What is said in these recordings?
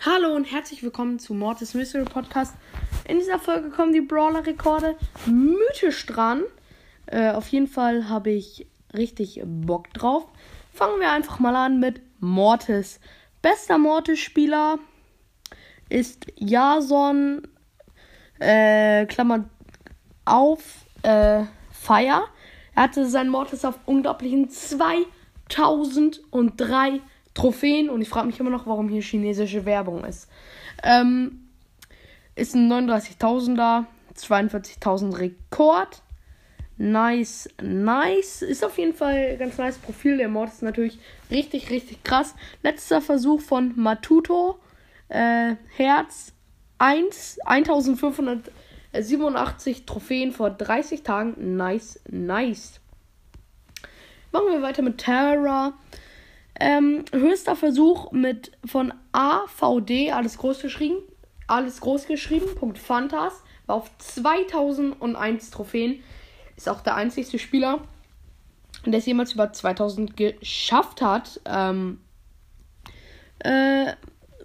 Hallo und herzlich willkommen zu Mortis Mystery Podcast. In dieser Folge kommen die Brawler-Rekorde mythisch dran. Äh, auf jeden Fall habe ich richtig Bock drauf. Fangen wir einfach mal an mit Mortis. Bester Mortis-Spieler ist Jason, äh, Klammern auf, äh, Fire. Er hatte seinen Mortis auf unglaublichen 2003 Trophäen und ich frage mich immer noch, warum hier chinesische Werbung ist. Ähm, ist ein 39.000er, 42.000 Rekord. Nice, nice. Ist auf jeden Fall ein ganz nice Profil. Der Mord ist natürlich richtig, richtig krass. Letzter Versuch von Matuto. Äh, Herz 1, 1587 Trophäen vor 30 Tagen. Nice, nice. Machen wir weiter mit Terra. Ähm, höchster Versuch mit von AVD, alles groß geschrieben, alles groß geschrieben, Punkt Fantas, war auf 2001 Trophäen. Ist auch der einzigste Spieler, der es jemals über 2000 geschafft hat. Ähm, äh,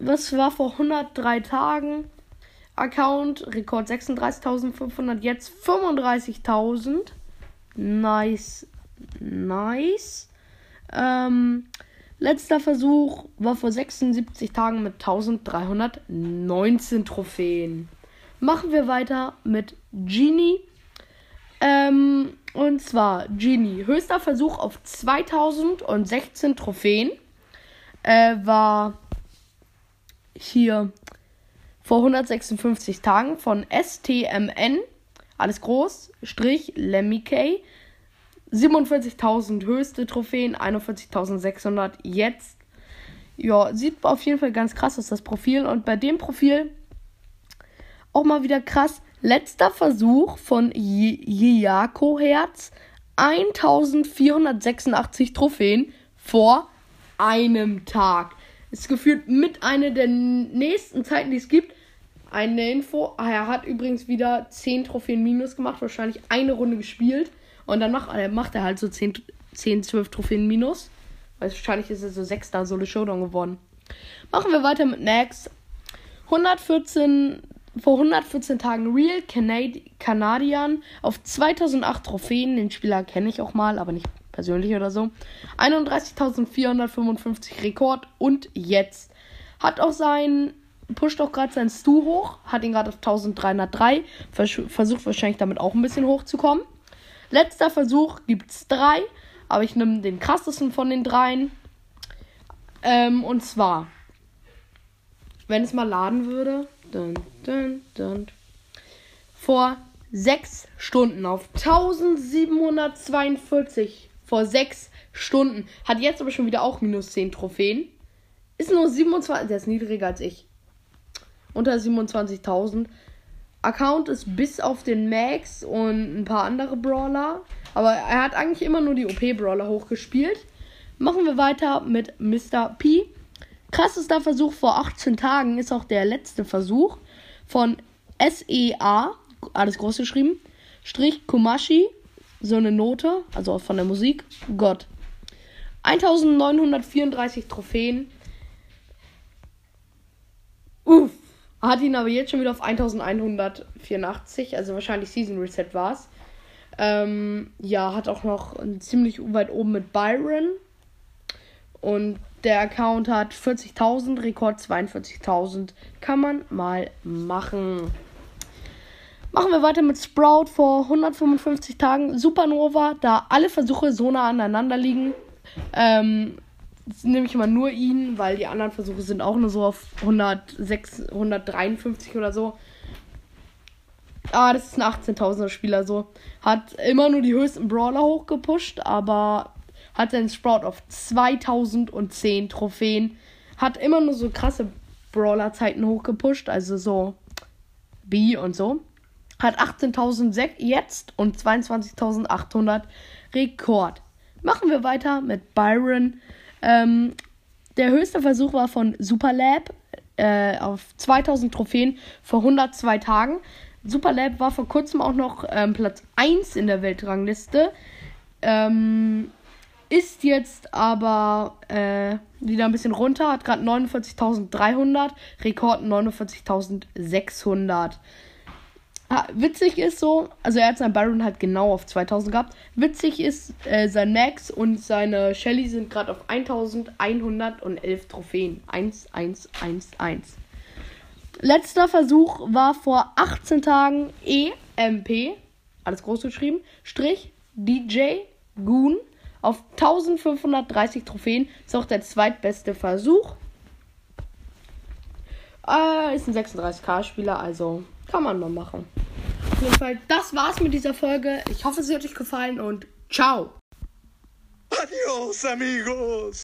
was war vor 103 Tagen? Account, Rekord 36.500, jetzt 35.000. Nice, nice. Ähm, Letzter Versuch war vor 76 Tagen mit 1319 Trophäen. Machen wir weiter mit Genie. Ähm, und zwar Genie. Höchster Versuch auf 2016 Trophäen äh, war hier vor 156 Tagen von STMN. Alles groß. Strich Lemmy K. 47.000 höchste Trophäen, 41.600 jetzt. Ja, sieht auf jeden Fall ganz krass aus, das Profil. Und bei dem Profil auch mal wieder krass. Letzter Versuch von Yako Herz. 1486 Trophäen vor einem Tag. Ist gefühlt mit einer der nächsten Zeiten, die es gibt. Eine Info. Er hat übrigens wieder 10 Trophäen minus gemacht. Wahrscheinlich eine Runde gespielt. Und dann macht, äh, macht er halt so 10, 10 12 Trophäen minus. Wahrscheinlich ist er so 6 da Solo Showdown geworden. Machen wir weiter mit Max. 114, vor 114 Tagen Real Canad Canadian auf 2008 Trophäen. Den Spieler kenne ich auch mal, aber nicht persönlich oder so. 31.455 Rekord und jetzt. Hat auch sein, pusht auch gerade sein Stu hoch, hat ihn gerade auf 1303. Vers versucht wahrscheinlich damit auch ein bisschen hochzukommen. Letzter Versuch gibt es drei, aber ich nehme den krassesten von den dreien. Ähm, und zwar, wenn es mal laden würde, dun, dun, dun, vor sechs Stunden auf 1742 vor sechs Stunden. Hat jetzt aber schon wieder auch minus 10 Trophäen. Ist nur 27, der ist niedriger als ich. Unter 27.000. Account ist bis auf den Max und ein paar andere Brawler. Aber er hat eigentlich immer nur die OP-Brawler hochgespielt. Machen wir weiter mit Mr. P. Krassester Versuch vor 18 Tagen ist auch der letzte Versuch von SEA, alles groß geschrieben, Strich Kumashi, so eine Note, also von der Musik, Gott. 1934 Trophäen. Uff. Hat ihn aber jetzt schon wieder auf 1184, also wahrscheinlich Season Reset war es. Ähm, ja, hat auch noch ziemlich weit oben mit Byron. Und der Account hat 40.000, Rekord 42.000. Kann man mal machen. Machen wir weiter mit Sprout vor 155 Tagen. Supernova, da alle Versuche so nah aneinander liegen. Ähm, nehme ich mal nur ihn, weil die anderen Versuche sind auch nur so auf 106, 153 oder so. Ah, das ist ein 18.000er Spieler so. Hat immer nur die höchsten Brawler hochgepusht, aber hat seinen Sprout auf 2010 Trophäen. Hat immer nur so krasse Brawler-Zeiten hochgepusht, also so B und so. Hat 18.000 jetzt und 22.800 Rekord. Machen wir weiter mit Byron. Ähm, der höchste Versuch war von Superlab. äh, auf 2000 Trophäen vor 102 Tagen. Superlab war vor kurzem auch noch ähm, Platz 1 in der Weltrangliste. Ähm, ist jetzt aber äh, wieder ein bisschen runter, hat gerade 49.300, Rekord 49.600. Ah, witzig ist so, also er hat seinen Byron halt genau auf 2000 gehabt. Witzig ist, äh, sein Max und seine Shelly sind gerade auf 1111 Trophäen. 1, 1, 1, 1. Letzter Versuch war vor 18 Tagen EMP, alles groß geschrieben, Strich DJ Goon auf 1530 Trophäen. Ist auch der zweitbeste Versuch. Äh, ist ein 36k-Spieler, also kann man mal machen. Jeden Fall, das war's mit dieser Folge. Ich hoffe, sie hat euch gefallen und ciao. Adios, amigos.